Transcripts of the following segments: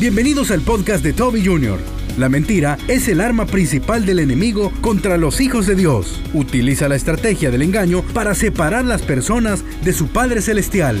Bienvenidos al podcast de Toby Jr. La mentira es el arma principal del enemigo contra los hijos de Dios. Utiliza la estrategia del engaño para separar las personas de su Padre Celestial.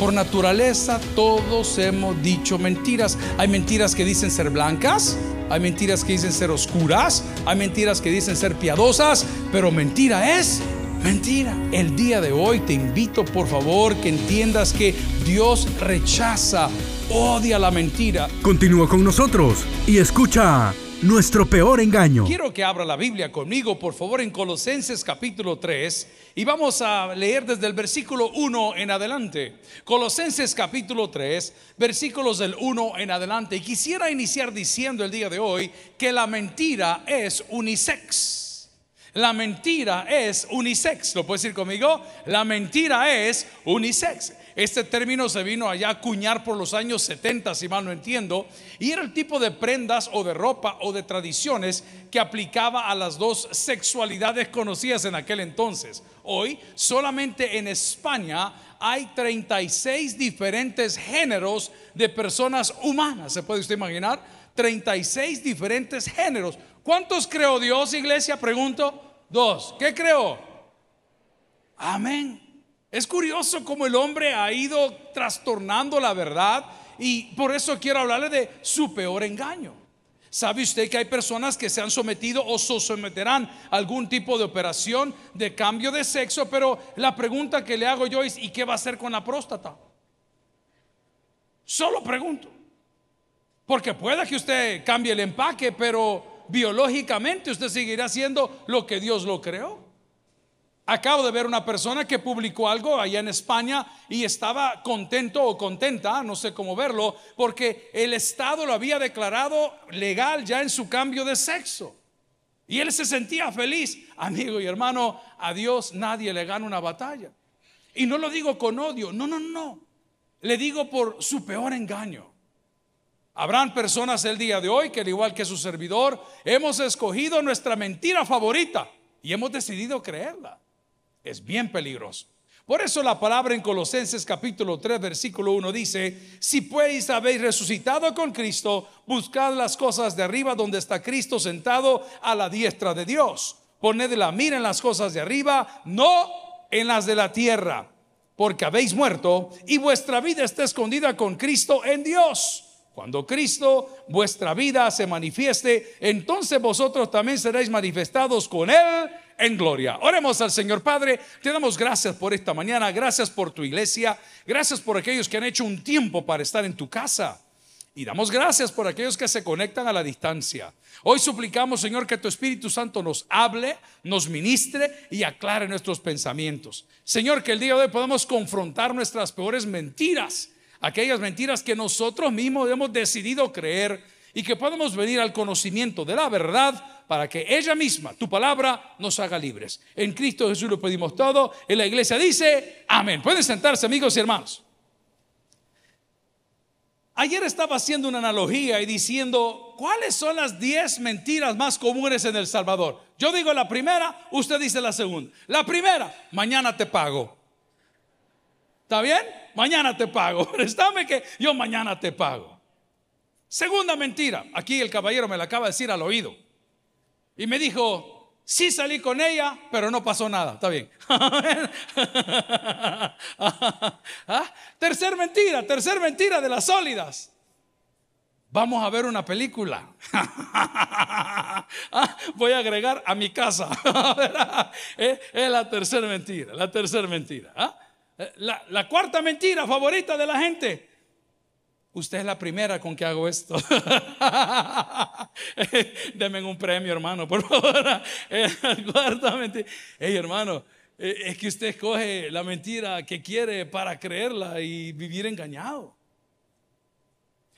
Por naturaleza todos hemos dicho mentiras. Hay mentiras que dicen ser blancas, hay mentiras que dicen ser oscuras, hay mentiras que dicen ser piadosas, pero mentira es mentira. El día de hoy te invito por favor que entiendas que Dios rechaza odia la mentira. Continúa con nosotros y escucha nuestro peor engaño. Quiero que abra la Biblia conmigo, por favor, en Colosenses capítulo 3 y vamos a leer desde el versículo 1 en adelante. Colosenses capítulo 3, versículos del 1 en adelante. Y quisiera iniciar diciendo el día de hoy que la mentira es unisex. La mentira es unisex. ¿Lo puedes decir conmigo? La mentira es unisex. Este término se vino allá a acuñar por los años 70, si mal no entiendo, y era el tipo de prendas o de ropa o de tradiciones que aplicaba a las dos sexualidades conocidas en aquel entonces. Hoy, solamente en España hay 36 diferentes géneros de personas humanas. ¿Se puede usted imaginar? 36 diferentes géneros. ¿Cuántos creó Dios, iglesia? Pregunto. Dos. ¿Qué creó? Amén. Es curioso cómo el hombre ha ido trastornando la verdad y por eso quiero hablarle de su peor engaño. ¿Sabe usted que hay personas que se han sometido o se someterán a algún tipo de operación de cambio de sexo? Pero la pregunta que le hago yo es, ¿y qué va a hacer con la próstata? Solo pregunto. Porque puede que usted cambie el empaque, pero biológicamente usted seguirá siendo lo que Dios lo creó. Acabo de ver una persona que publicó algo allá en España y estaba contento o contenta, no sé cómo verlo, porque el Estado lo había declarado legal ya en su cambio de sexo. Y él se sentía feliz. Amigo y hermano, a Dios nadie le gana una batalla. Y no lo digo con odio, no, no, no. Le digo por su peor engaño. Habrán personas el día de hoy que, al igual que su servidor, hemos escogido nuestra mentira favorita y hemos decidido creerla es bien peligroso. Por eso la palabra en Colosenses capítulo 3 versículo 1 dice, si pues habéis resucitado con Cristo, buscad las cosas de arriba donde está Cristo sentado a la diestra de Dios. Poned la mira en las cosas de arriba, no en las de la tierra, porque habéis muerto y vuestra vida está escondida con Cristo en Dios. Cuando Cristo, vuestra vida, se manifieste, entonces vosotros también seréis manifestados con Él en gloria. Oremos al Señor Padre, te damos gracias por esta mañana, gracias por tu iglesia, gracias por aquellos que han hecho un tiempo para estar en tu casa. Y damos gracias por aquellos que se conectan a la distancia. Hoy suplicamos, Señor, que tu Espíritu Santo nos hable, nos ministre y aclare nuestros pensamientos. Señor, que el día de hoy podamos confrontar nuestras peores mentiras, aquellas mentiras que nosotros mismos hemos decidido creer y que podamos venir al conocimiento de la verdad para que ella misma, tu palabra, nos haga libres. En Cristo Jesús lo pedimos todo. En la iglesia dice, amén. Pueden sentarse amigos y hermanos. Ayer estaba haciendo una analogía y diciendo, ¿cuáles son las 10 mentiras más comunes en El Salvador? Yo digo la primera, usted dice la segunda. La primera, mañana te pago. ¿Está bien? Mañana te pago. Préstame que yo mañana te pago. Segunda mentira, aquí el caballero me la acaba de decir al oído. Y me dijo, sí salí con ella, pero no pasó nada. Está bien. ¿Ah? Tercer mentira, tercer mentira de las sólidas. Vamos a ver una película. Ah, voy a agregar a mi casa. es la tercera mentira, la tercera mentira. ¿ah? La, la cuarta mentira favorita de la gente. Usted es la primera con que hago esto. Denme un premio, hermano, por favor. Hey, hermano, eh, es que usted escoge la mentira que quiere para creerla y vivir engañado.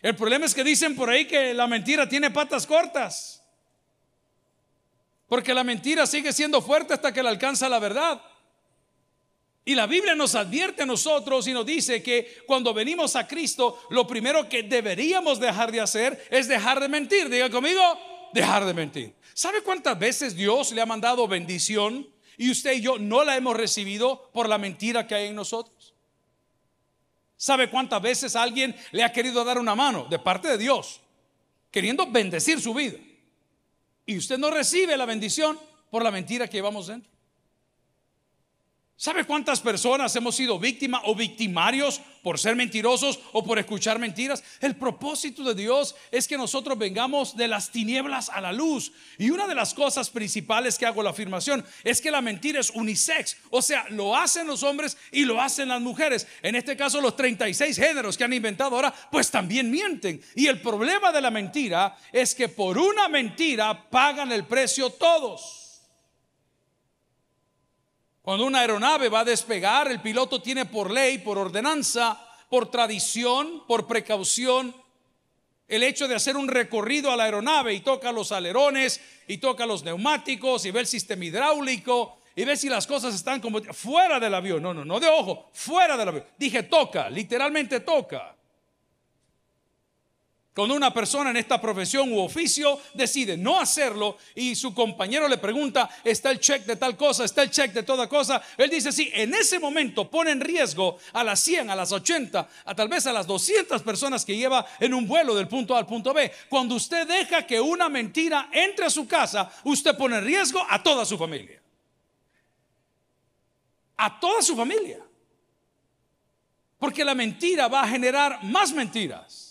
El problema es que dicen por ahí que la mentira tiene patas cortas. Porque la mentira sigue siendo fuerte hasta que le alcanza la verdad. Y la Biblia nos advierte a nosotros y nos dice que cuando venimos a Cristo, lo primero que deberíamos dejar de hacer es dejar de mentir. Diga conmigo, dejar de mentir. ¿Sabe cuántas veces Dios le ha mandado bendición y usted y yo no la hemos recibido por la mentira que hay en nosotros? ¿Sabe cuántas veces alguien le ha querido dar una mano de parte de Dios, queriendo bendecir su vida? Y usted no recibe la bendición por la mentira que llevamos dentro. ¿Sabe cuántas personas hemos sido víctimas o victimarios por ser mentirosos o por escuchar mentiras? El propósito de Dios es que nosotros vengamos de las tinieblas a la luz. Y una de las cosas principales que hago la afirmación es que la mentira es unisex. O sea, lo hacen los hombres y lo hacen las mujeres. En este caso, los 36 géneros que han inventado ahora, pues también mienten. Y el problema de la mentira es que por una mentira pagan el precio todos. Cuando una aeronave va a despegar, el piloto tiene por ley, por ordenanza, por tradición, por precaución, el hecho de hacer un recorrido a la aeronave y toca los alerones y toca los neumáticos y ve el sistema hidráulico y ve si las cosas están como fuera del avión. No, no, no de ojo, fuera del avión. Dije toca, literalmente toca. Cuando una persona en esta profesión u oficio decide no hacerlo y su compañero le pregunta, ¿está el check de tal cosa? ¿Está el check de toda cosa? Él dice, sí, en ese momento pone en riesgo a las 100, a las 80, a tal vez a las 200 personas que lleva en un vuelo del punto A al punto B. Cuando usted deja que una mentira entre a su casa, usted pone en riesgo a toda su familia. A toda su familia. Porque la mentira va a generar más mentiras.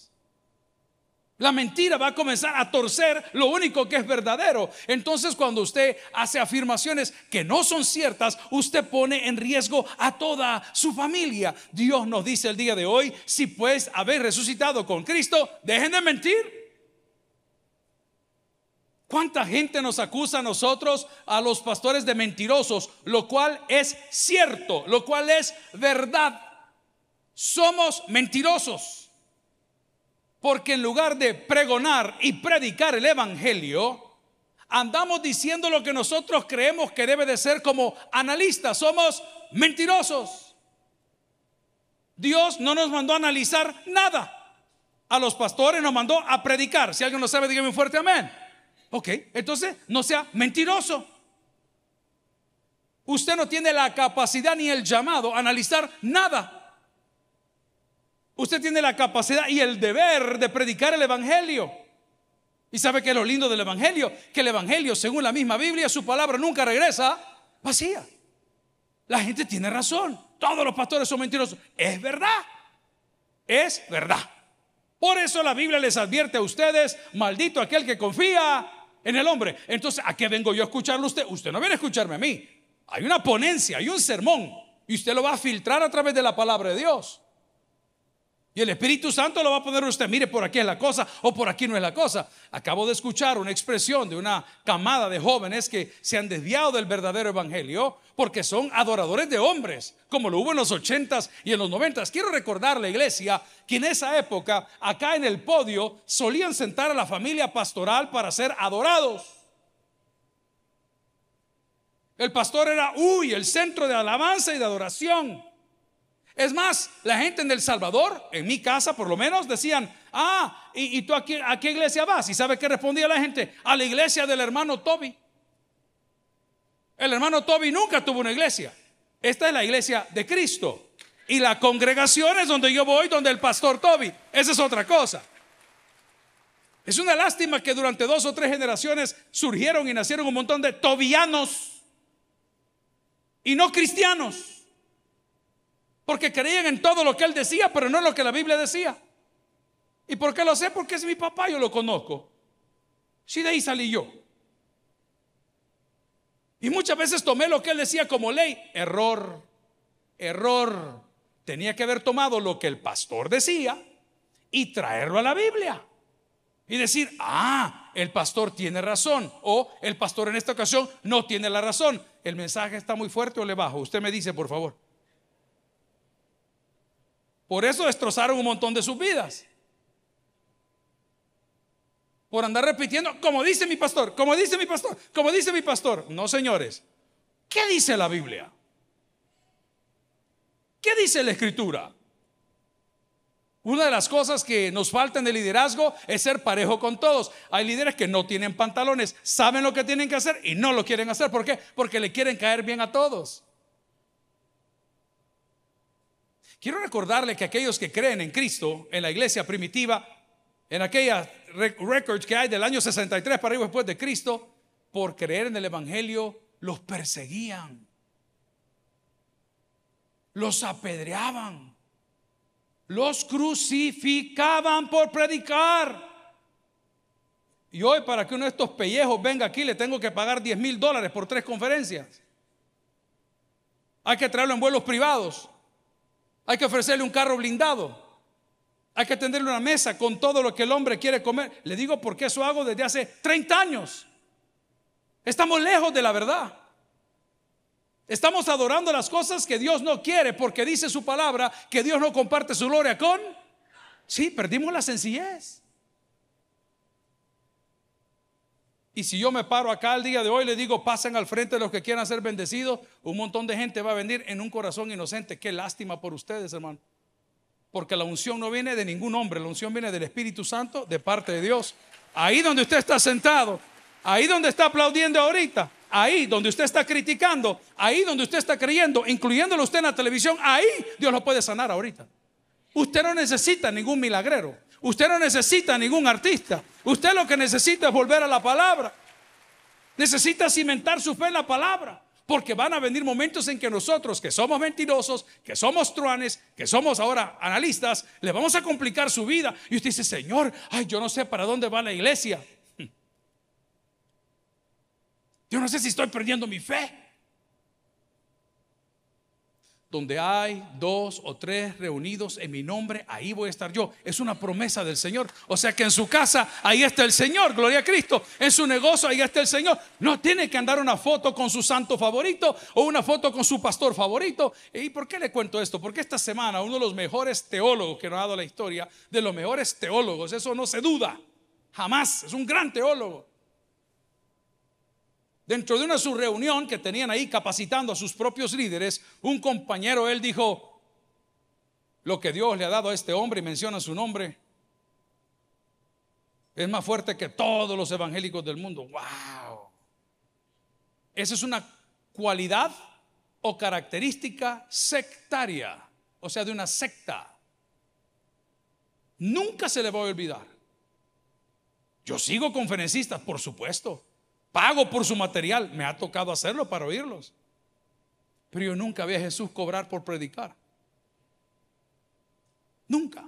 La mentira va a comenzar a torcer lo único que es verdadero. Entonces cuando usted hace afirmaciones que no son ciertas, usted pone en riesgo a toda su familia. Dios nos dice el día de hoy, si pues habéis resucitado con Cristo, dejen de mentir. ¿Cuánta gente nos acusa a nosotros, a los pastores, de mentirosos? Lo cual es cierto, lo cual es verdad. Somos mentirosos. Porque en lugar de pregonar y predicar el Evangelio, andamos diciendo lo que nosotros creemos que debe de ser como analistas. Somos mentirosos. Dios no nos mandó a analizar nada. A los pastores nos mandó a predicar. Si alguien lo sabe, dígame un fuerte amén. Ok, entonces no sea mentiroso. Usted no tiene la capacidad ni el llamado a analizar nada. Usted tiene la capacidad y el deber de predicar el Evangelio. ¿Y sabe que es lo lindo del Evangelio? Que el Evangelio, según la misma Biblia, su palabra nunca regresa vacía. La gente tiene razón. Todos los pastores son mentirosos. Es verdad. Es verdad. Por eso la Biblia les advierte a ustedes, maldito aquel que confía en el hombre. Entonces, ¿a qué vengo yo a escucharlo usted? Usted no viene a escucharme a mí. Hay una ponencia, hay un sermón. Y usted lo va a filtrar a través de la palabra de Dios. Y el Espíritu Santo lo va a poner usted, mire, por aquí es la cosa o por aquí no es la cosa. Acabo de escuchar una expresión de una camada de jóvenes que se han desviado del verdadero evangelio porque son adoradores de hombres, como lo hubo en los ochentas y en los noventas. Quiero recordar la iglesia que en esa época, acá en el podio, solían sentar a la familia pastoral para ser adorados. El pastor era, uy, el centro de alabanza y de adoración. Es más, la gente en El Salvador, en mi casa por lo menos, decían, ah, ¿y, tú a qué, a qué iglesia vas? ¿Y sabe qué respondía la gente? A la iglesia del hermano Toby. El hermano Toby nunca tuvo una iglesia. Esta es la iglesia de Cristo. Y la congregación es donde yo voy, donde el pastor Toby. Esa es otra cosa. Es una lástima que durante dos o tres generaciones surgieron y nacieron un montón de tobianos y no cristianos. Porque creían en todo lo que él decía, pero no en lo que la Biblia decía. ¿Y por qué lo sé? Porque es mi papá, yo lo conozco. Si de ahí salí yo. Y muchas veces tomé lo que él decía como ley. Error, error. Tenía que haber tomado lo que el pastor decía y traerlo a la Biblia. Y decir, ah, el pastor tiene razón. O el pastor en esta ocasión no tiene la razón. ¿El mensaje está muy fuerte o le bajo? Usted me dice, por favor. Por eso destrozaron un montón de sus vidas. Por andar repitiendo, como dice mi pastor, como dice mi pastor, como dice mi pastor. No, señores. ¿Qué dice la Biblia? ¿Qué dice la Escritura? Una de las cosas que nos falta en el liderazgo es ser parejo con todos. Hay líderes que no tienen pantalones, saben lo que tienen que hacer y no lo quieren hacer. ¿Por qué? Porque le quieren caer bien a todos. Quiero recordarle que aquellos que creen en Cristo, en la iglesia primitiva, en aquellas records que hay del año 63 para arriba después de Cristo, por creer en el Evangelio, los perseguían, los apedreaban, los crucificaban por predicar. Y hoy para que uno de estos pellejos venga aquí le tengo que pagar 10 mil dólares por tres conferencias. Hay que traerlo en vuelos privados. Hay que ofrecerle un carro blindado. Hay que tenderle una mesa con todo lo que el hombre quiere comer. Le digo porque eso hago desde hace 30 años. Estamos lejos de la verdad. Estamos adorando las cosas que Dios no quiere porque dice su palabra que Dios no comparte su gloria con... Sí, perdimos la sencillez. Y si yo me paro acá el día de hoy, le digo, pasen al frente los que quieran ser bendecidos, un montón de gente va a venir en un corazón inocente. Qué lástima por ustedes, hermano. Porque la unción no viene de ningún hombre, la unción viene del Espíritu Santo de parte de Dios. Ahí donde usted está sentado, ahí donde está aplaudiendo ahorita, ahí donde usted está criticando, ahí donde usted está creyendo, incluyéndolo usted en la televisión, ahí Dios lo puede sanar ahorita. Usted no necesita ningún milagrero. Usted no necesita ningún artista. Usted lo que necesita es volver a la palabra. Necesita cimentar su fe en la palabra. Porque van a venir momentos en que nosotros, que somos mentirosos, que somos truanes, que somos ahora analistas, le vamos a complicar su vida. Y usted dice, Señor, ay, yo no sé para dónde va la iglesia. Yo no sé si estoy perdiendo mi fe. Donde hay dos o tres reunidos en mi nombre, ahí voy a estar yo. Es una promesa del Señor. O sea que en su casa, ahí está el Señor, gloria a Cristo. En su negocio, ahí está el Señor. No tiene que andar una foto con su santo favorito o una foto con su pastor favorito. ¿Y por qué le cuento esto? Porque esta semana uno de los mejores teólogos que nos ha dado la historia, de los mejores teólogos, eso no se duda. Jamás. Es un gran teólogo. Dentro de una su reunión que tenían ahí capacitando a sus propios líderes, un compañero, él dijo, lo que Dios le ha dado a este hombre y menciona su nombre, es más fuerte que todos los evangélicos del mundo. ¡Wow! Esa es una cualidad o característica sectaria, o sea, de una secta. Nunca se le va a olvidar. Yo sigo conferencistas, por supuesto. Pago por su material. Me ha tocado hacerlo para oírlos. Pero yo nunca vi a Jesús cobrar por predicar. Nunca.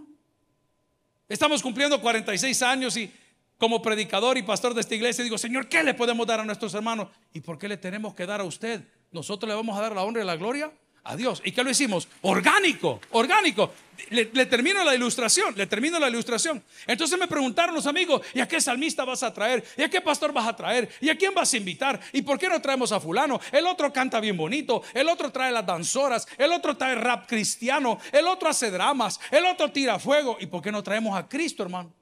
Estamos cumpliendo 46 años y como predicador y pastor de esta iglesia digo, Señor, ¿qué le podemos dar a nuestros hermanos? ¿Y por qué le tenemos que dar a usted? ¿Nosotros le vamos a dar la honra y la gloria? A Dios. ¿Y qué lo hicimos? Orgánico, orgánico. Le, termino la ilustración, le termino la ilustración. Entonces me preguntaron los amigos, ¿y a qué salmista vas a traer? ¿Y a qué pastor vas a traer? ¿Y a quién vas a invitar? ¿Y por qué no traemos a fulano? El otro canta bien bonito, el otro trae las danzoras, el otro trae rap cristiano, el otro hace dramas, el otro tira fuego. ¿Y por qué no traemos a Cristo, hermano?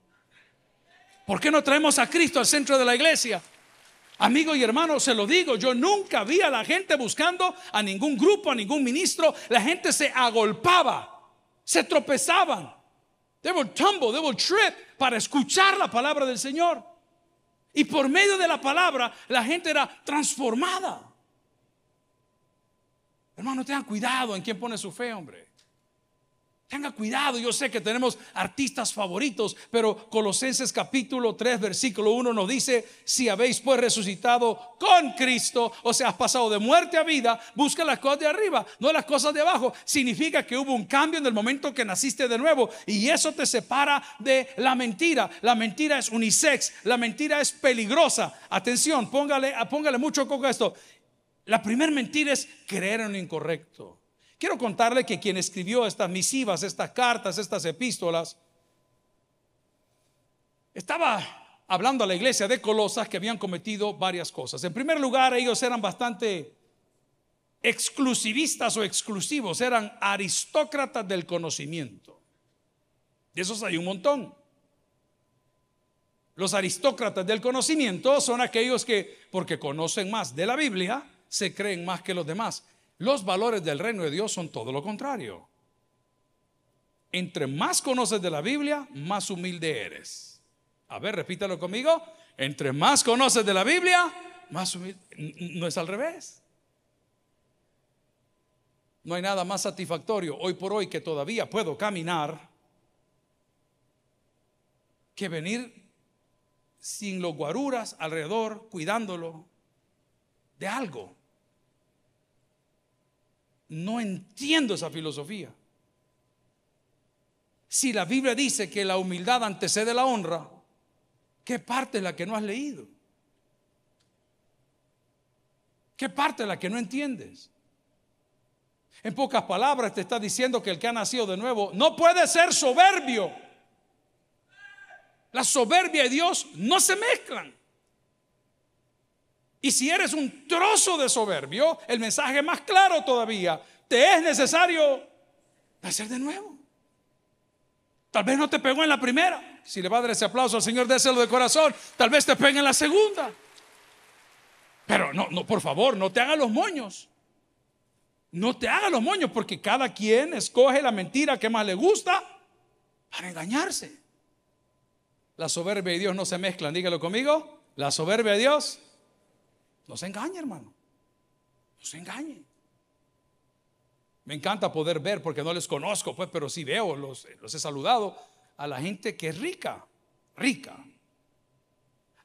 ¿Por qué no traemos a Cristo al centro de la iglesia? Amigo y hermano, se lo digo, yo nunca vi a la gente buscando a ningún grupo, a ningún ministro. La gente se agolpaba, se tropezaban. They would tumble, they would trip para escuchar la palabra del Señor. Y por medio de la palabra, la gente era transformada. Hermano, tengan cuidado en quién pone su fe, hombre. Tenga cuidado, yo sé que tenemos artistas favoritos, pero Colosenses capítulo 3, versículo 1 nos dice, si habéis pues resucitado con Cristo, o sea, has pasado de muerte a vida, busca las cosas de arriba, no las cosas de abajo. Significa que hubo un cambio en el momento que naciste de nuevo y eso te separa de la mentira. La mentira es unisex, la mentira es peligrosa. Atención, póngale, póngale mucho coco a esto. La primera mentira es creer en lo incorrecto. Quiero contarle que quien escribió estas misivas, estas cartas, estas epístolas, estaba hablando a la iglesia de Colosas que habían cometido varias cosas. En primer lugar, ellos eran bastante exclusivistas o exclusivos, eran aristócratas del conocimiento. De esos hay un montón. Los aristócratas del conocimiento son aquellos que, porque conocen más de la Biblia, se creen más que los demás. Los valores del reino de Dios son todo lo contrario. Entre más conoces de la Biblia, más humilde eres. A ver, repítalo conmigo. Entre más conoces de la Biblia, más humilde. No es al revés. No hay nada más satisfactorio hoy por hoy que todavía puedo caminar que venir sin los guaruras alrededor cuidándolo de algo. No entiendo esa filosofía. Si la Biblia dice que la humildad antecede la honra, ¿qué parte es la que no has leído? ¿Qué parte es la que no entiendes? En pocas palabras te está diciendo que el que ha nacido de nuevo no puede ser soberbio. La soberbia y Dios no se mezclan. Y si eres un trozo de soberbio, el mensaje más claro todavía, te es necesario nacer de nuevo. Tal vez no te pegó en la primera. Si le va a dar ese aplauso al Señor, déselo de corazón. Tal vez te pegue en la segunda. Pero no, no, por favor, no te hagas los moños. No te hagas los moños porque cada quien escoge la mentira que más le gusta para engañarse. La soberbia y Dios no se mezclan, dígalo conmigo. La soberbia de Dios no se engaña, hermano. No se engañe. Me encanta poder ver, porque no les conozco, pues, pero sí veo, los, los he saludado, a la gente que es rica, rica.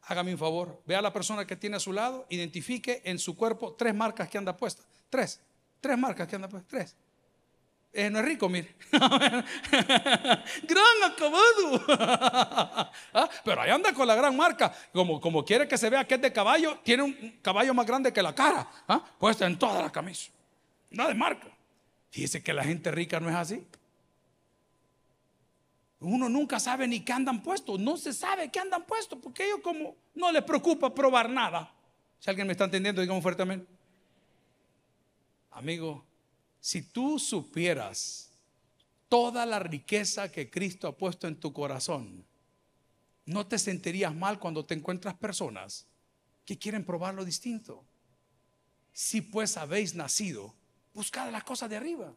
Hágame un favor, vea a la persona que tiene a su lado, identifique en su cuerpo tres marcas que anda puestas. Tres, tres marcas que anda puestas, tres. Eh, no es rico, mire. gran acabado. Ah, pero ahí anda con la gran marca. Como, como quiere que se vea que es de caballo, tiene un caballo más grande que la cara. ¿ah? Puesta en toda la camisa. Nada de marca. Fíjese que la gente rica no es así. Uno nunca sabe ni qué andan puestos. No se sabe qué andan puestos porque ellos como no les preocupa probar nada. Si alguien me está entendiendo, digamos fuertemente. Amigo, si tú supieras toda la riqueza que Cristo ha puesto en tu corazón, no te sentirías mal cuando te encuentras personas que quieren probar lo distinto. Si pues habéis nacido, buscad las cosas de arriba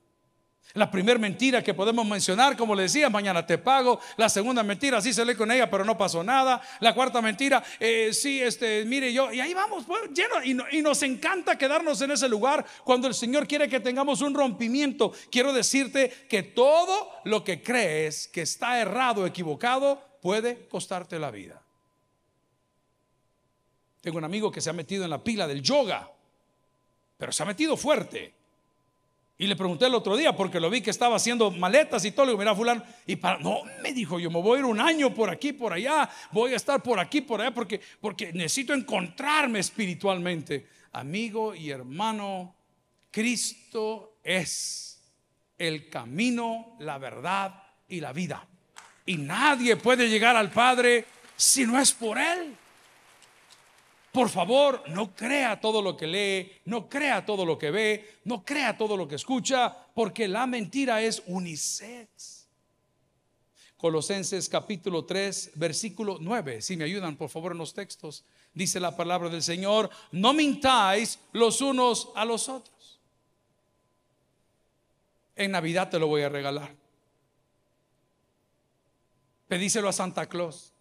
la primera mentira que podemos mencionar, como le decía, mañana te pago. La segunda mentira, sí salí con ella, pero no pasó nada. La cuarta mentira, eh, sí, este, mire yo, y ahí vamos, pues, lleno. Y, y, nos encanta quedarnos en ese lugar cuando el Señor quiere que tengamos un rompimiento. Quiero decirte que todo lo que crees que está errado, equivocado, puede costarte la vida. Tengo un amigo que se ha metido en la pila del yoga, pero se ha metido fuerte. Y le pregunté el otro día porque lo vi que estaba haciendo maletas y todo. Le digo, mira, fulano. Y para, no, me dijo, yo me voy a ir un año por aquí, por allá. Voy a estar por aquí, por allá, porque, porque necesito encontrarme espiritualmente. Amigo y hermano, Cristo es el camino, la verdad y la vida. Y nadie puede llegar al Padre si no es por Él. Por favor, no crea todo lo que lee, no crea todo lo que ve, no crea todo lo que escucha, porque la mentira es unisex. Colosenses capítulo 3, versículo 9. Si me ayudan, por favor, en los textos. Dice la palabra del Señor, no mintáis los unos a los otros. En Navidad te lo voy a regalar. Pedíselo a Santa Claus.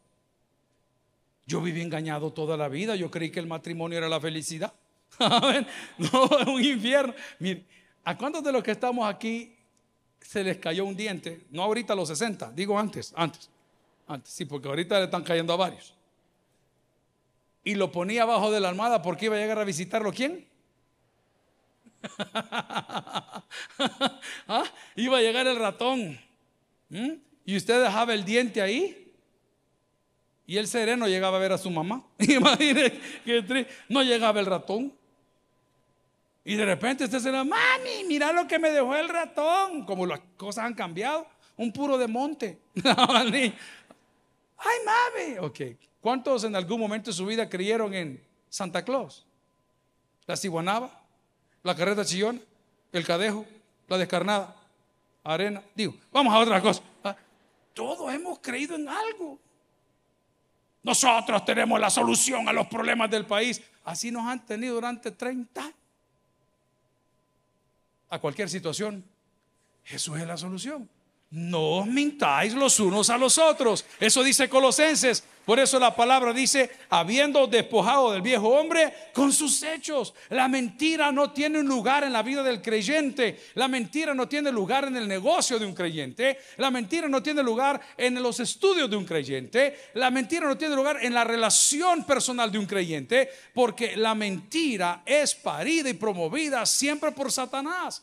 Yo viví engañado toda la vida. Yo creí que el matrimonio era la felicidad. no, es un infierno. Mire, ¿a cuántos de los que estamos aquí se les cayó un diente? No ahorita a los 60, digo antes, antes. Antes, sí, porque ahorita le están cayendo a varios. Y lo ponía abajo de la almohada porque iba a llegar a visitarlo. ¿Quién? ¿Ah? Iba a llegar el ratón. Y usted dejaba el diente ahí y el sereno llegaba a ver a su mamá. Imagínese que no llegaba el ratón. Y de repente usted se le mami, mira lo que me dejó el ratón. Como las cosas han cambiado. Un puro de monte. Ay, mami. Ok. ¿Cuántos en algún momento de su vida creyeron en Santa Claus? La ciguanaba, la carreta chillona, el cadejo, la descarnada, arena. Digo, vamos a otra cosa. Ah, todos hemos creído en algo. Nosotros tenemos la solución a los problemas del país. Así nos han tenido durante 30 años. A cualquier situación, Jesús es la solución. No mintáis los unos a los otros. Eso dice Colosenses. Por eso la palabra dice, habiendo despojado del viejo hombre con sus hechos. La mentira no tiene un lugar en la vida del creyente. La mentira no tiene lugar en el negocio de un creyente. La mentira no tiene lugar en los estudios de un creyente. La mentira no tiene lugar en la relación personal de un creyente. Porque la mentira es parida y promovida siempre por Satanás.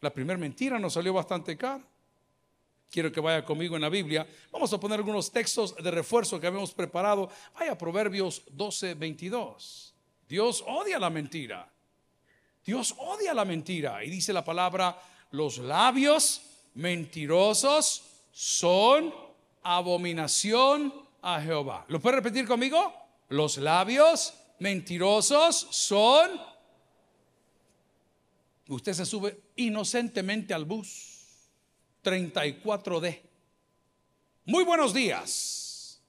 La primera mentira nos salió bastante cara. Quiero que vaya conmigo en la Biblia. Vamos a poner algunos textos de refuerzo que habíamos preparado. Vaya a Proverbios 12, 22. Dios odia la mentira. Dios odia la mentira. Y dice la palabra, los labios mentirosos son abominación a Jehová. ¿Lo puede repetir conmigo? Los labios mentirosos son Usted se sube inocentemente al bus 34D. Muy buenos días.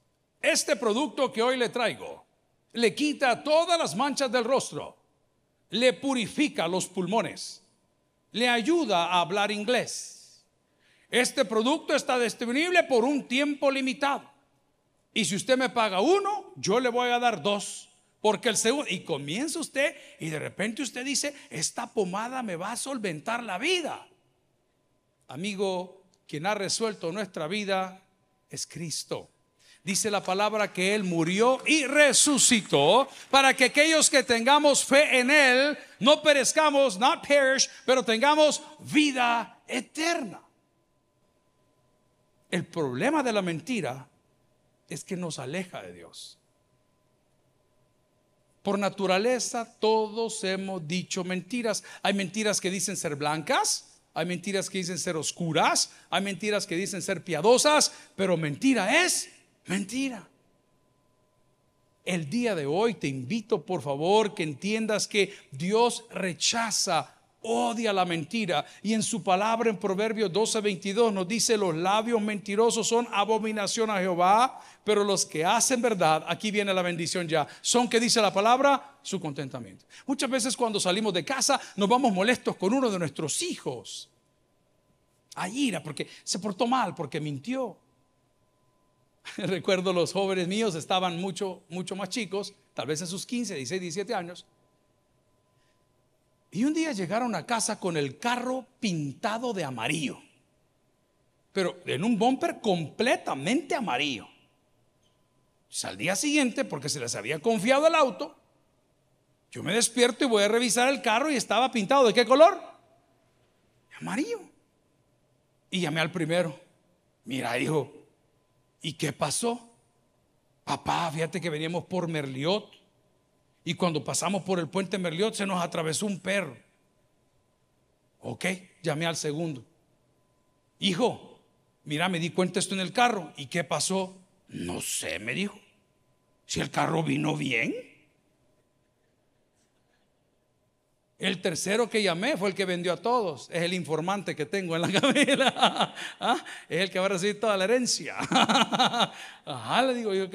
Este producto que hoy le traigo le quita todas las manchas del rostro, le purifica los pulmones, le ayuda a hablar inglés. Este producto está disponible por un tiempo limitado. Y si usted me paga uno, yo le voy a dar dos. Porque el segundo, y comienza usted y de repente usted dice, esta pomada me va a solventar la vida. Amigo, quien ha resuelto nuestra vida es Cristo. Dice la palabra que Él murió y resucitó para que aquellos que tengamos fe en Él no perezcamos, not perish, pero tengamos vida eterna. El problema de la mentira es que nos aleja de Dios. Por naturaleza todos hemos dicho mentiras. Hay mentiras que dicen ser blancas, hay mentiras que dicen ser oscuras, hay mentiras que dicen ser piadosas, pero mentira es mentira. El día de hoy te invito por favor que entiendas que Dios rechaza odia la mentira. Y en su palabra en Proverbios 12, 22 nos dice, los labios mentirosos son abominación a Jehová, pero los que hacen verdad, aquí viene la bendición ya, son que dice la palabra, su contentamiento. Muchas veces cuando salimos de casa nos vamos molestos con uno de nuestros hijos. A ira, porque se portó mal, porque mintió. Recuerdo los jóvenes míos estaban mucho, mucho más chicos, tal vez en sus 15, 16, 17 años y un día llegaron a casa con el carro pintado de amarillo, pero en un bumper completamente amarillo. al día siguiente, porque se les había confiado el auto, yo me despierto y voy a revisar el carro y estaba pintado de qué color? Amarillo. Y llamé al primero. Mira, hijo, ¿y qué pasó? Papá, fíjate que veníamos por Merliot y cuando pasamos por el puente Merliot se nos atravesó un perro. Ok, llamé al segundo. Hijo, mira, me di cuenta esto en el carro. ¿Y qué pasó? No sé, me dijo. Si el carro vino bien. El tercero que llamé fue el que vendió a todos. Es el informante que tengo en la cabeza. ¿Ah? Es el que va a recibir toda la herencia. Le digo yo.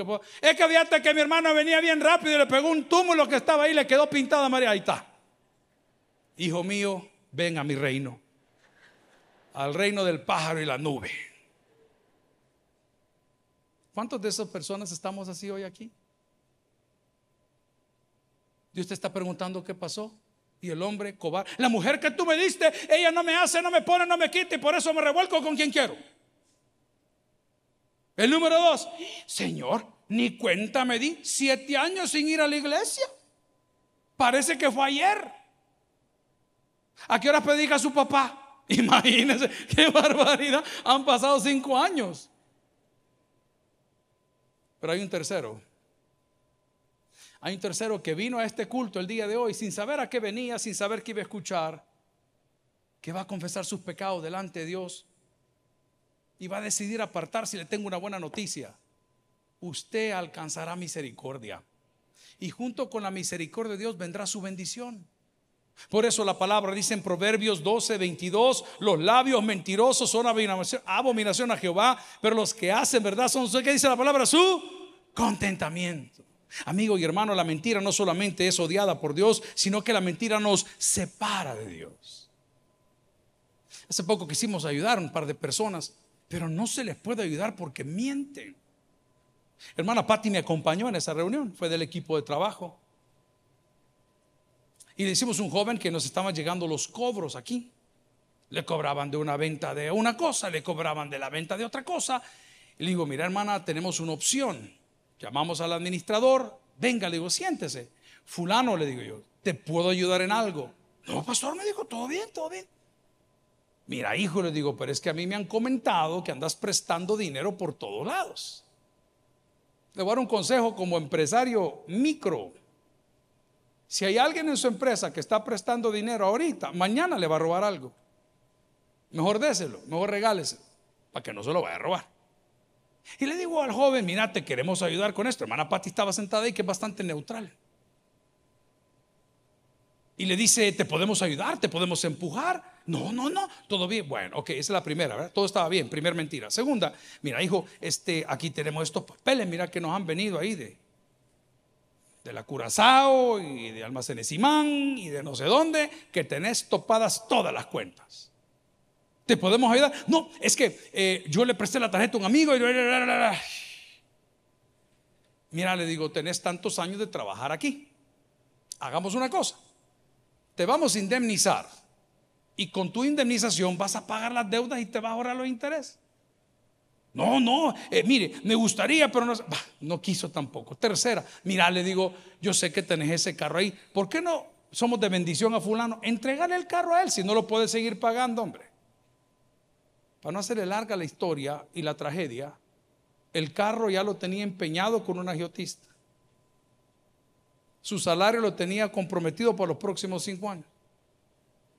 Es que fíjate que mi hermano venía bien rápido y le pegó un túmulo que estaba ahí, le quedó pintada María. Ahí está. Hijo mío, ven a mi reino. Al reino del pájaro y la nube. ¿Cuántos de esas personas estamos así hoy aquí? Dios te está preguntando qué pasó. Y el hombre cobarde. La mujer que tú me diste, ella no me hace, no me pone, no me quita y por eso me revuelco con quien quiero. El número dos, Señor, ni cuenta me di, siete años sin ir a la iglesia. Parece que fue ayer. ¿A qué hora predica su papá? Imagínense, qué barbaridad. Han pasado cinco años. Pero hay un tercero hay un tercero que vino a este culto el día de hoy sin saber a qué venía, sin saber qué iba a escuchar, que va a confesar sus pecados delante de Dios y va a decidir apartarse. Le tengo una buena noticia. Usted alcanzará misericordia. Y junto con la misericordia de Dios vendrá su bendición. Por eso la palabra dice en Proverbios 12, 22, los labios mentirosos son abominación, a Jehová, pero los que hacen verdad son, ¿qué dice la palabra? Su contentamiento. Amigo y hermano, la mentira no solamente es odiada por Dios, sino que la mentira nos separa de Dios. Hace poco quisimos ayudar a un par de personas, pero no se les puede ayudar porque mienten. Hermana Patti me acompañó en esa reunión, fue del equipo de trabajo. Y le hicimos un joven que nos estaban llegando los cobros aquí. Le cobraban de una venta de una cosa, le cobraban de la venta de otra cosa. Y le digo, mira hermana, tenemos una opción. Llamamos al administrador, venga, le digo, siéntese. Fulano, le digo yo, ¿te puedo ayudar en algo? No, pastor, me dijo, todo bien, todo bien. Mira, hijo, le digo, pero es que a mí me han comentado que andas prestando dinero por todos lados. Le voy a dar un consejo como empresario micro. Si hay alguien en su empresa que está prestando dinero ahorita, mañana le va a robar algo. Mejor déselo, mejor regálese, para que no se lo vaya a robar. Y le digo al joven, mira, te queremos ayudar con esto. Hermana Patti estaba sentada ahí, que es bastante neutral. Y le dice, te podemos ayudar, te podemos empujar. No, no, no, todo bien. Bueno, ok, esa es la primera, ¿verdad? Todo estaba bien, primer mentira. Segunda, mira, hijo, este, aquí tenemos estos papeles, mira que nos han venido ahí de, de la Curazao y de Almacenes Simán y de no sé dónde, que tenés topadas todas las cuentas. ¿Te podemos ayudar? No, es que eh, yo le presté la tarjeta a un amigo y... Mira, le digo, tenés tantos años de trabajar aquí. Hagamos una cosa. Te vamos a indemnizar. Y con tu indemnización vas a pagar las deudas y te vas a ahorrar los intereses. No, no, eh, mire, me gustaría, pero no, no quiso tampoco. Tercera, mira, le digo, yo sé que tenés ese carro ahí, ¿por qué no somos de bendición a fulano? Entregale el carro a él si no lo puede seguir pagando, hombre. Para no hacerle larga la historia y la tragedia, el carro ya lo tenía empeñado con un agiotista. Su salario lo tenía comprometido por los próximos cinco años.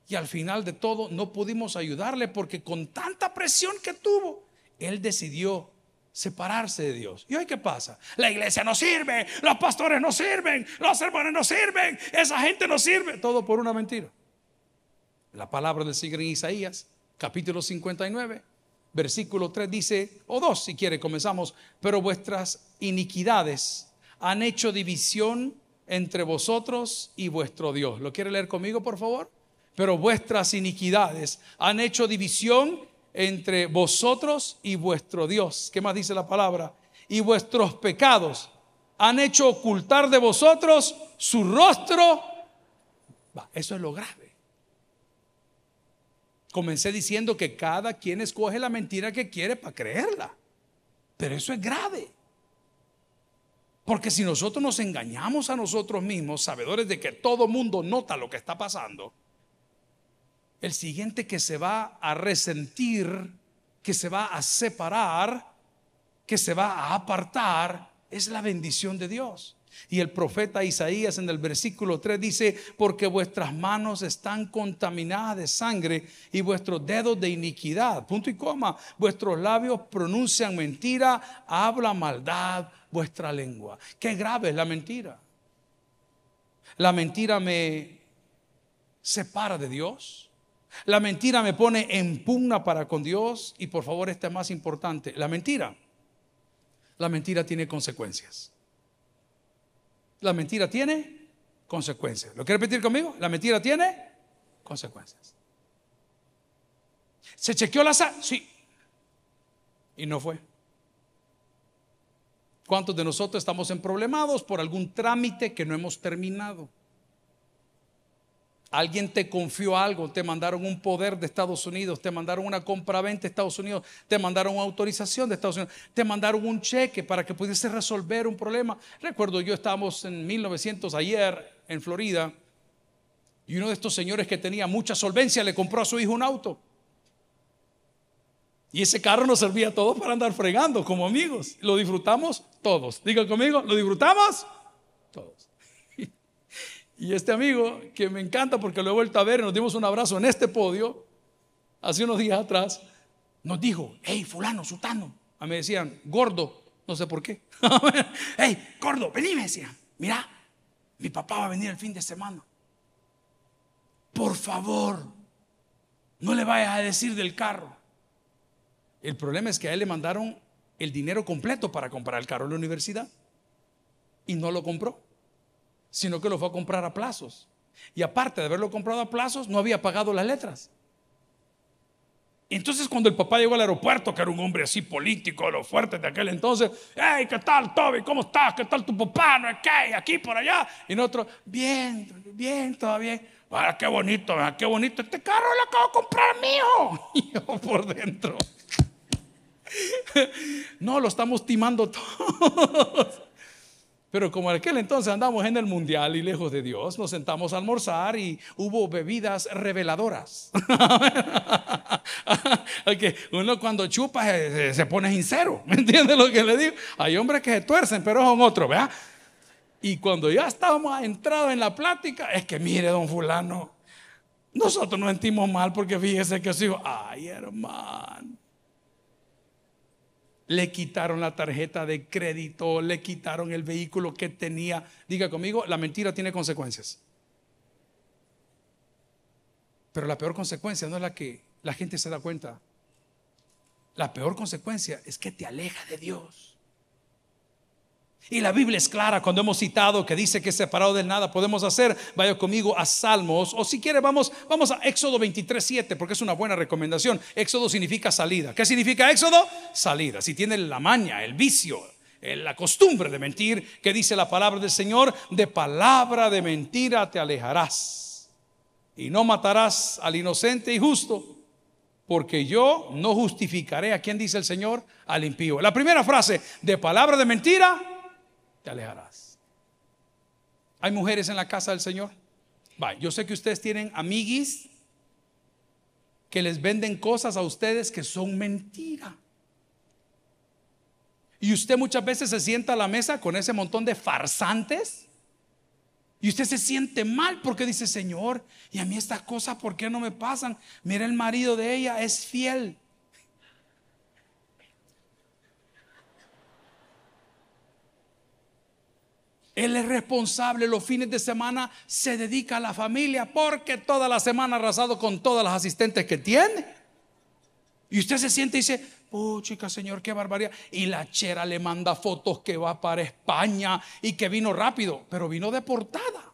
Y al final de todo no pudimos ayudarle porque con tanta presión que tuvo, él decidió separarse de Dios. ¿Y hoy qué pasa? La iglesia no sirve, los pastores no sirven, los hermanos no sirven, esa gente no sirve. Todo por una mentira. La palabra del Señor en Isaías, capítulo 59, versículo 3 dice, o 2 si quiere, comenzamos, pero vuestras iniquidades han hecho división entre vosotros y vuestro Dios. ¿Lo quiere leer conmigo, por favor? Pero vuestras iniquidades han hecho división entre vosotros y vuestro Dios. ¿Qué más dice la palabra? Y vuestros pecados han hecho ocultar de vosotros su rostro. eso es lo grave. Comencé diciendo que cada quien escoge la mentira que quiere para creerla. Pero eso es grave. Porque si nosotros nos engañamos a nosotros mismos, sabedores de que todo mundo nota lo que está pasando, el siguiente que se va a resentir, que se va a separar, que se va a apartar, es la bendición de Dios. Y el profeta Isaías en el versículo 3 dice, porque vuestras manos están contaminadas de sangre y vuestros dedos de iniquidad. Punto y coma. Vuestros labios pronuncian mentira, habla maldad vuestra lengua. Qué grave es la mentira. La mentira me separa de Dios. La mentira me pone en pugna para con Dios y por favor este es más importante, la mentira. La mentira tiene consecuencias. La mentira tiene consecuencias. ¿Lo quiere repetir conmigo? La mentira tiene consecuencias. ¿Se chequeó la sal? Sí. Y no fue. ¿Cuántos de nosotros estamos en problemados por algún trámite que no hemos terminado? Alguien te confió algo, te mandaron un poder de Estados Unidos, te mandaron una compraventa de Estados Unidos, te mandaron una autorización de Estados Unidos, te mandaron un cheque para que pudiese resolver un problema. Recuerdo, yo estábamos en 1900 ayer en Florida y uno de estos señores que tenía mucha solvencia le compró a su hijo un auto. Y ese carro nos servía a todos para andar fregando como amigos. Lo disfrutamos todos. Digan conmigo, ¿lo disfrutamos? Y este amigo, que me encanta porque lo he vuelto a ver, nos dimos un abrazo en este podio, hace unos días atrás, nos dijo, hey, fulano, sutano. A mí me decían, gordo, no sé por qué. hey, gordo, vení, me decían, mira, mi papá va a venir el fin de semana. Por favor, no le vayas a decir del carro. El problema es que a él le mandaron el dinero completo para comprar el carro en la universidad y no lo compró sino que lo fue a comprar a plazos. Y aparte de haberlo comprado a plazos, no había pagado las letras. entonces cuando el papá llegó al aeropuerto, que era un hombre así político, lo fuerte de aquel entonces, hey, ¿qué tal, Toby? ¿Cómo estás? ¿Qué tal tu papá? ¿No es qué? Aquí, por allá. Y nosotros, bien, bien, todo bien. Ah, qué bonito, qué bonito. Este carro lo acabo de comprar mío. Y yo por dentro. No, lo estamos timando todos. Pero como en aquel entonces andamos en el mundial y lejos de Dios, nos sentamos a almorzar y hubo bebidas reveladoras. okay. Uno cuando chupa se, pone sincero, ¿me entiendes lo que le digo? Hay hombres que se tuercen, pero son otros, ¿verdad? Y cuando ya estábamos entrados en la plática, es que mire, don fulano, nosotros nos sentimos mal porque fíjese que su hijo, ay hermano, le quitaron la tarjeta de crédito, le quitaron el vehículo que tenía. Diga conmigo, la mentira tiene consecuencias. Pero la peor consecuencia no es la que la gente se da cuenta. La peor consecuencia es que te aleja de Dios. Y la Biblia es clara cuando hemos citado que dice que separado de nada podemos hacer. Vaya conmigo a Salmos. O si quiere, vamos, vamos a Éxodo 23, 7, porque es una buena recomendación. Éxodo significa salida. ¿Qué significa Éxodo? Salida. Si tiene la maña, el vicio, la costumbre de mentir, que dice la palabra del Señor, de palabra de mentira te alejarás. Y no matarás al inocente y justo, porque yo no justificaré a quien dice el Señor, al impío. La primera frase, de palabra de mentira te alejarás. ¿Hay mujeres en la casa del Señor? Va, yo sé que ustedes tienen amiguis que les venden cosas a ustedes que son mentira. Y usted muchas veces se sienta a la mesa con ese montón de farsantes. Y usted se siente mal porque dice, Señor, y a mí estas cosas, ¿por qué no me pasan? Mira, el marido de ella es fiel. Él es responsable, los fines de semana se dedica a la familia porque toda la semana ha arrasado con todas las asistentes que tiene. Y usted se siente y dice, oh chica señor, qué barbaridad. Y la chera le manda fotos que va para España y que vino rápido, pero vino deportada.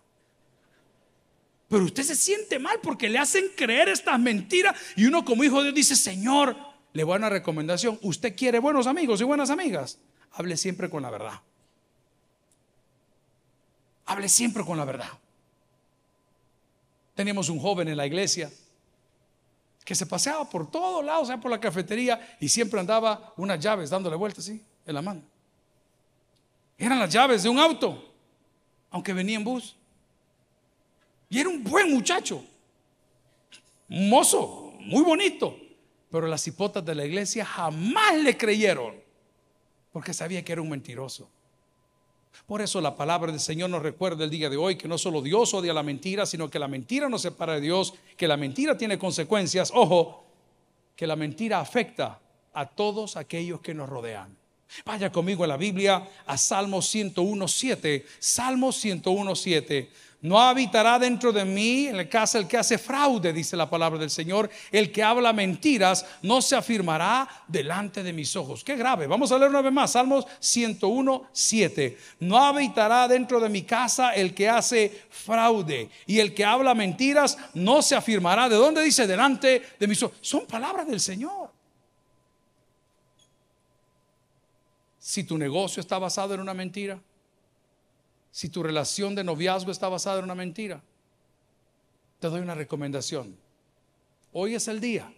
Pero usted se siente mal porque le hacen creer estas mentiras y uno como hijo de Dios dice, Señor, le voy a una recomendación. Usted quiere buenos amigos y buenas amigas. Hable siempre con la verdad. Hable siempre con la verdad. Teníamos un joven en la iglesia que se paseaba por todos lados, sea, por la cafetería y siempre andaba unas llaves dándole vueltas así en la mano. Eran las llaves de un auto, aunque venía en bus. Y era un buen muchacho, un mozo, muy bonito. Pero las hipotas de la iglesia jamás le creyeron, porque sabía que era un mentiroso. Por eso la palabra del Señor nos recuerda el día de hoy que no solo Dios odia la mentira, sino que la mentira nos separa de Dios, que la mentira tiene consecuencias. Ojo, que la mentira afecta a todos aquellos que nos rodean. Vaya conmigo a la Biblia a Salmo 101.7. Salmo 101.7. No habitará dentro de mí en la casa el que hace fraude, dice la palabra del Señor. El que habla mentiras no se afirmará delante de mis ojos. Qué grave. Vamos a leer una vez más. Salmos 101, 7. No habitará dentro de mi casa el que hace fraude. Y el que habla mentiras no se afirmará. ¿De dónde dice? Delante de mis ojos. Son palabras del Señor. Si tu negocio está basado en una mentira, si tu relación de noviazgo está basada en una mentira, te doy una recomendación. Hoy es el día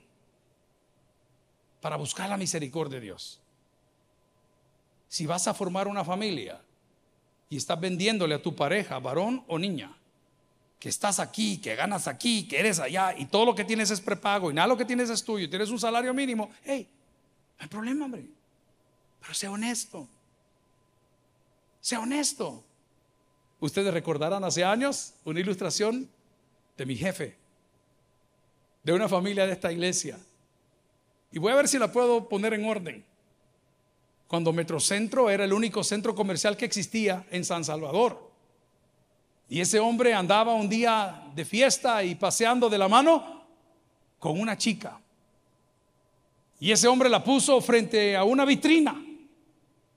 para buscar la misericordia de Dios. Si vas a formar una familia y estás vendiéndole a tu pareja, varón o niña, que estás aquí, que ganas aquí, que eres allá y todo lo que tienes es prepago y nada lo que tienes es tuyo, tienes un salario mínimo, hey, no hay problema, hombre. Pero sea honesto. Sea honesto. Ustedes recordarán hace años una ilustración de mi jefe, de una familia de esta iglesia. Y voy a ver si la puedo poner en orden. Cuando Metrocentro era el único centro comercial que existía en San Salvador. Y ese hombre andaba un día de fiesta y paseando de la mano con una chica. Y ese hombre la puso frente a una vitrina.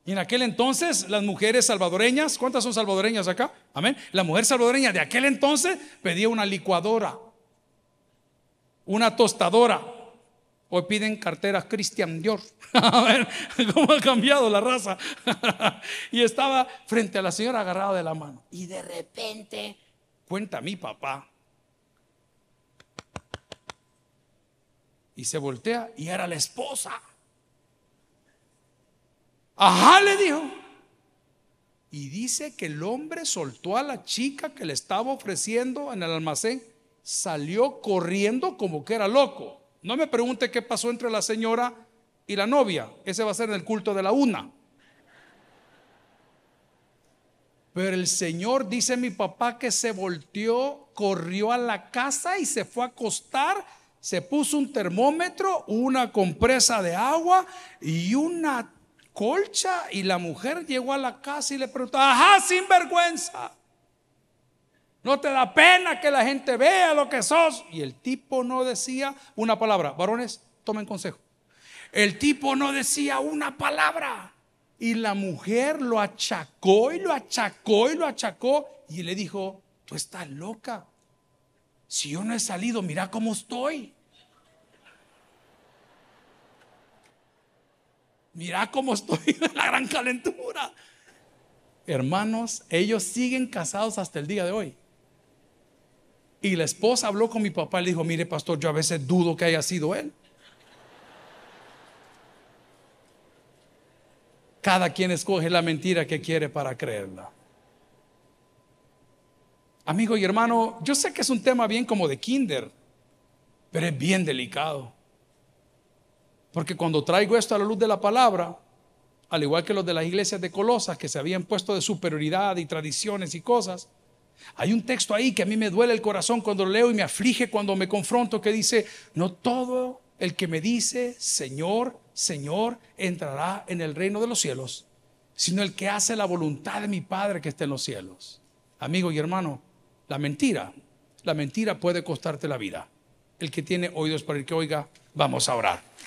Y en aquel entonces las mujeres salvadoreñas, ¿cuántas son salvadoreñas acá? Amén. La mujer salvadoreña de aquel entonces pedía una licuadora, una tostadora, Hoy piden carteras Christian Dior. a ver cómo ha cambiado la raza. y estaba frente a la señora agarrado de la mano. Y de repente, cuenta mi papá. Y se voltea y era la esposa. Ajá, le dijo. Y dice que el hombre soltó a la chica que le estaba ofreciendo en el almacén, salió corriendo como que era loco. No me pregunte qué pasó entre la señora y la novia. Ese va a ser en el culto de la una. Pero el Señor, dice mi papá, que se volteó, corrió a la casa y se fue a acostar, se puso un termómetro, una compresa de agua y una colcha y la mujer llegó a la casa y le preguntó, ajá, sin vergüenza. No te da pena que la gente vea lo que sos. Y el tipo no decía una palabra. Varones, tomen consejo. El tipo no decía una palabra. Y la mujer lo achacó y lo achacó y lo achacó. Y le dijo, tú estás loca. Si yo no he salido, mira cómo estoy. Mira cómo estoy en la gran calentura. Hermanos, ellos siguen casados hasta el día de hoy. Y la esposa habló con mi papá y le dijo, mire pastor, yo a veces dudo que haya sido él. Cada quien escoge la mentira que quiere para creerla. Amigo y hermano, yo sé que es un tema bien como de kinder, pero es bien delicado. Porque cuando traigo esto a la luz de la palabra, al igual que los de las iglesias de Colosas que se habían puesto de superioridad y tradiciones y cosas, hay un texto ahí que a mí me duele el corazón cuando lo leo y me aflige cuando me confronto que dice, no todo el que me dice, Señor, Señor, entrará en el reino de los cielos, sino el que hace la voluntad de mi Padre que está en los cielos. Amigo y hermano, la mentira, la mentira puede costarte la vida. El que tiene oídos para el que oiga, vamos a orar.